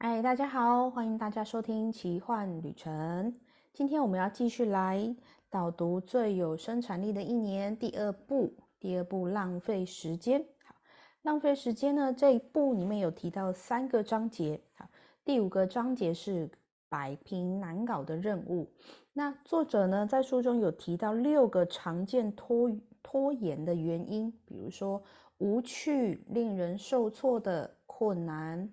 嗨，大家好，欢迎大家收听奇幻旅程。今天我们要继续来导读最有生产力的一年第二部，第二部浪费时间。好，浪费时间呢这一部里面有提到三个章节。好，第五个章节是摆平难搞的任务。那作者呢在书中有提到六个常见拖拖延的原因，比如说无趣、令人受挫的困难。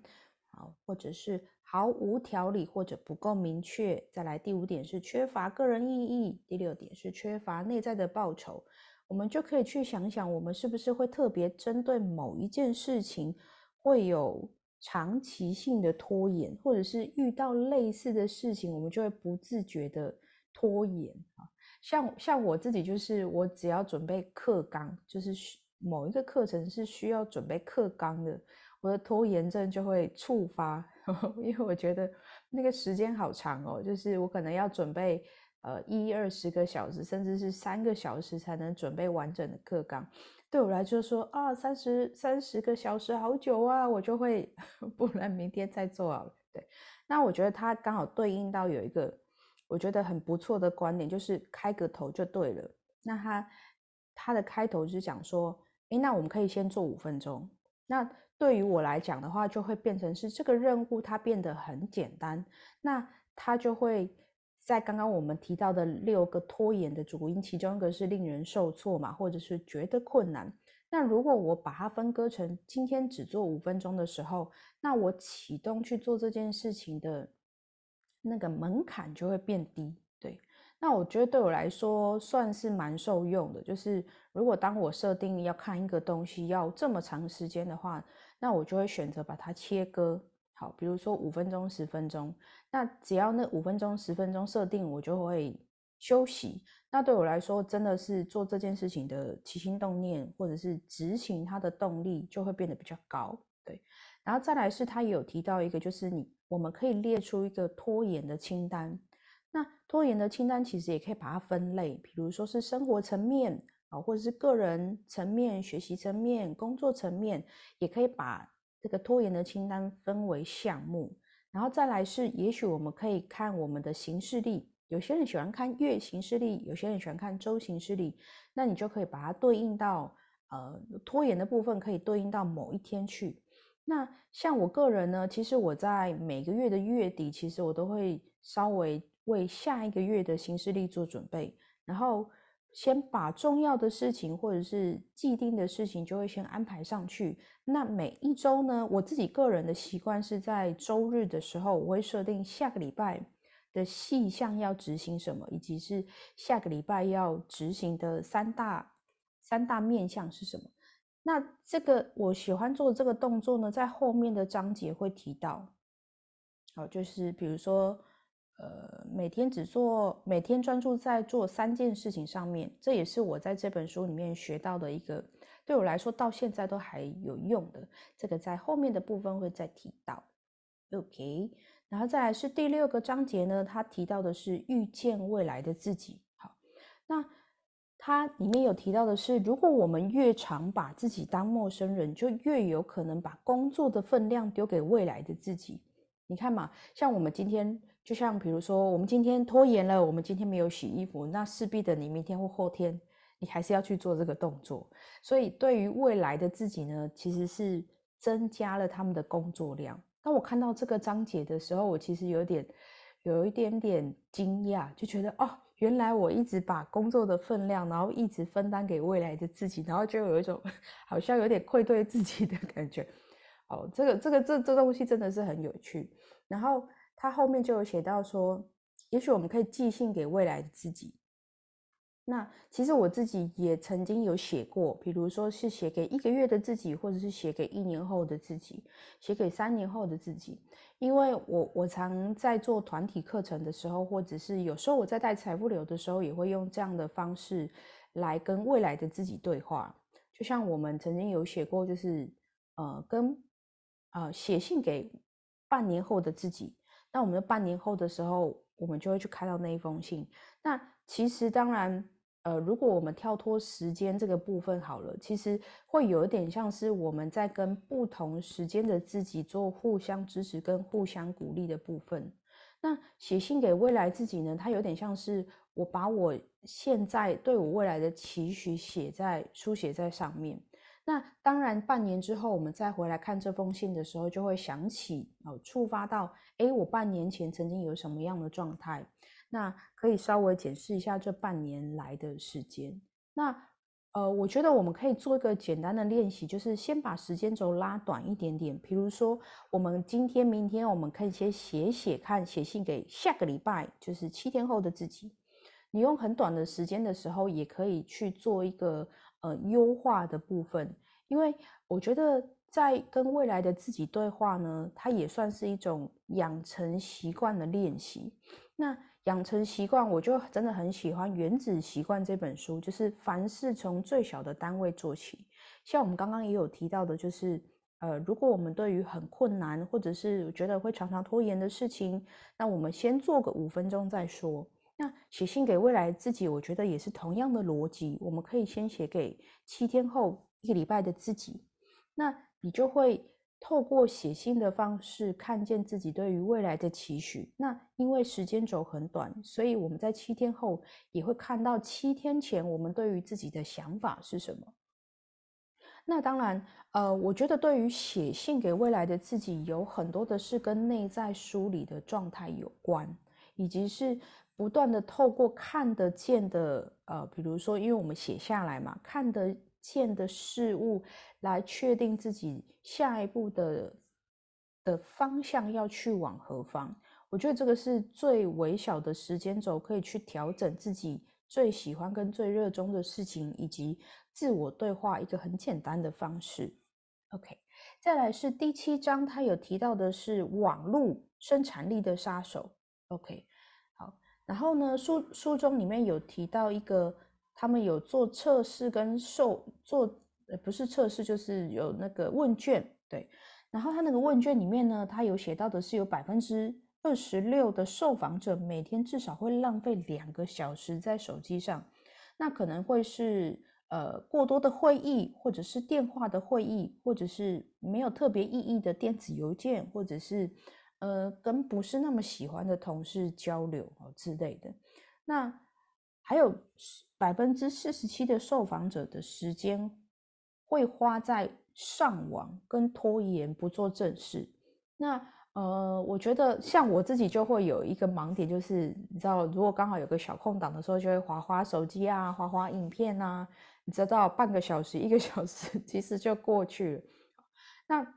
好，或者是毫无条理，或者不够明确。再来，第五点是缺乏个人意义。第六点是缺乏内在的报酬。我们就可以去想想，我们是不是会特别针对某一件事情，会有长期性的拖延，或者是遇到类似的事情，我们就会不自觉的拖延啊。像像我自己，就是我只要准备课纲，就是某一个课程是需要准备课纲的。我的拖延症就会触发，因为我觉得那个时间好长哦，就是我可能要准备呃一二十个小时，甚至是三个小时才能准备完整的课纲。对我来说，说啊三十三十个小时好久啊，我就会 不然明天再做好了。对，那我觉得它刚好对应到有一个我觉得很不错的观点，就是开个头就对了。那它它的开头是讲说，诶，那我们可以先做五分钟，那。对于我来讲的话，就会变成是这个任务它变得很简单，那它就会在刚刚我们提到的六个拖延的主因，其中一个是令人受挫嘛，或者是觉得困难。那如果我把它分割成今天只做五分钟的时候，那我启动去做这件事情的那个门槛就会变低。对那我觉得对我来说算是蛮受用的，就是如果当我设定要看一个东西要这么长时间的话，那我就会选择把它切割好，比如说五分钟、十分钟。那只要那五分钟、十分钟设定，我就会休息。那对我来说，真的是做这件事情的起心动念，或者是执行它的动力就会变得比较高。对，然后再来是他有提到一个，就是你我们可以列出一个拖延的清单。那拖延的清单其实也可以把它分类，比如说是生活层面啊，或者是个人层面、学习层面、工作层面，也可以把这个拖延的清单分为项目。然后再来是，也许我们可以看我们的行事历，有些人喜欢看月行事历，有些人喜欢看周行事历，那你就可以把它对应到呃拖延的部分，可以对应到某一天去。那像我个人呢，其实我在每个月的月底，其实我都会稍微。为下一个月的行事历做准备，然后先把重要的事情或者是既定的事情就会先安排上去。那每一周呢，我自己个人的习惯是在周日的时候，我会设定下个礼拜的细项要执行什么，以及是下个礼拜要执行的三大三大面向是什么。那这个我喜欢做这个动作呢，在后面的章节会提到。好，就是比如说。呃，每天只做，每天专注在做三件事情上面，这也是我在这本书里面学到的一个，对我来说到现在都还有用的。这个在后面的部分会再提到。OK，然后再来是第六个章节呢，他提到的是遇见未来的自己。好，那它里面有提到的是，如果我们越常把自己当陌生人，就越有可能把工作的分量丢给未来的自己。你看嘛，像我们今天。就像比如说，我们今天拖延了，我们今天没有洗衣服，那势必的你明天或后天，你还是要去做这个动作。所以对于未来的自己呢，其实是增加了他们的工作量。当我看到这个章节的时候，我其实有点有一点点惊讶，就觉得哦，原来我一直把工作的分量，然后一直分担给未来的自己，然后就有一种 好像有点愧对自己的感觉。哦，这个这个这这东西真的是很有趣，然后。他后面就有写到说，也许我们可以寄信给未来的自己。那其实我自己也曾经有写过，比如说是写给一个月的自己，或者是写给一年后的自己，写给三年后的自己。因为我我常在做团体课程的时候，或者是有时候我在带财富流的时候，也会用这样的方式来跟未来的自己对话。就像我们曾经有写过，就是呃跟呃写信给半年后的自己。那我们半年后的时候，我们就会去看到那一封信。那其实当然，呃，如果我们跳脱时间这个部分好了，其实会有一点像是我们在跟不同时间的自己做互相支持跟互相鼓励的部分。那写信给未来自己呢？它有点像是我把我现在对我未来的期许写在书写在上面。那当然，半年之后我们再回来看这封信的时候，就会想起哦，触发到哎，我半年前曾经有什么样的状态？那可以稍微检视一下这半年来的时间。那呃，我觉得我们可以做一个简单的练习，就是先把时间轴拉短一点点。比如说，我们今天、明天，我们可以先写写看，写信给下个礼拜，就是七天后的自己。你用很短的时间的时候，也可以去做一个呃优化的部分。因为我觉得在跟未来的自己对话呢，它也算是一种养成习惯的练习。那养成习惯，我就真的很喜欢《原子习惯》这本书，就是凡事从最小的单位做起。像我们刚刚也有提到的，就是呃，如果我们对于很困难，或者是觉得会常常拖延的事情，那我们先做个五分钟再说。那写信给未来自己，我觉得也是同样的逻辑，我们可以先写给七天后一个礼拜的自己，那你就会。透过写信的方式看见自己对于未来的期许。那因为时间轴很短，所以我们在七天后也会看到七天前我们对于自己的想法是什么。那当然，呃，我觉得对于写信给未来的自己，有很多的是跟内在梳理的状态有关，以及是不断的透过看得见的，呃，比如说，因为我们写下来嘛，看得。见的事物来确定自己下一步的的方向要去往何方，我觉得这个是最微小的时间轴，可以去调整自己最喜欢跟最热衷的事情，以及自我对话一个很简单的方式。OK，再来是第七章，他有提到的是网络生产力的杀手。OK，然后呢，书书中里面有提到一个。他们有做测试跟受做，呃，不是测试，就是有那个问卷，对。然后他那个问卷里面呢，他有写到的是有百分之二十六的受访者每天至少会浪费两个小时在手机上，那可能会是呃过多的会议，或者是电话的会议，或者是没有特别意义的电子邮件，或者是呃跟不是那么喜欢的同事交流哦之类的，那。还有百分之四十七的受访者的时间会花在上网跟拖延不做正事。那呃，我觉得像我自己就会有一个盲点，就是你知道，如果刚好有个小空档的时候，就会划划手机啊，划划影片啊，你知道，半个小时、一个小时其实就过去了。那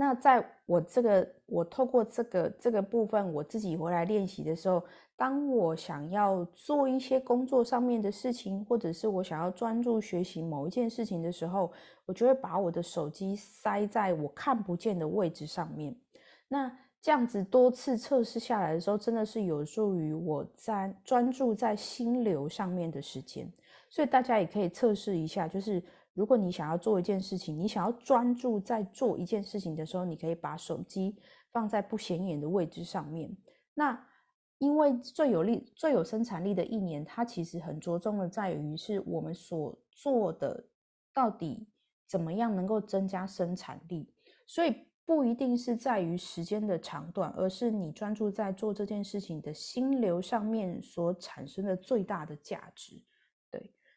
那在我这个，我透过这个这个部分，我自己回来练习的时候，当我想要做一些工作上面的事情，或者是我想要专注学习某一件事情的时候，我就会把我的手机塞在我看不见的位置上面。那这样子多次测试下来的时候，真的是有助于我在专注在心流上面的时间。所以大家也可以测试一下，就是。如果你想要做一件事情，你想要专注在做一件事情的时候，你可以把手机放在不显眼的位置上面。那因为最有力、最有生产力的一年，它其实很着重的在于是我们所做的到底怎么样能够增加生产力。所以不一定是在于时间的长短，而是你专注在做这件事情的心流上面所产生的最大的价值。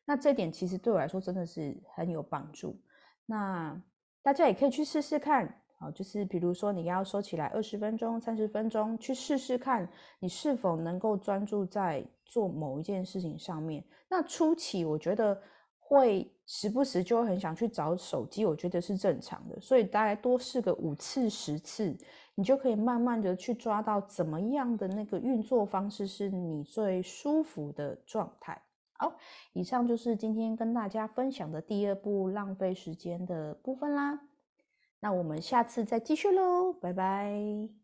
那这点其实对我来说真的是很有帮助。那大家也可以去试试看，啊，就是比如说你要收起来二十分钟、三十分钟，去试试看你是否能够专注在做某一件事情上面。那初期我觉得会时不时就很想去找手机，我觉得是正常的。所以大概多试个五次、十次，你就可以慢慢的去抓到怎么样的那个运作方式是你最舒服的状态。好，以上就是今天跟大家分享的第二步浪费时间的部分啦。那我们下次再继续喽，拜拜。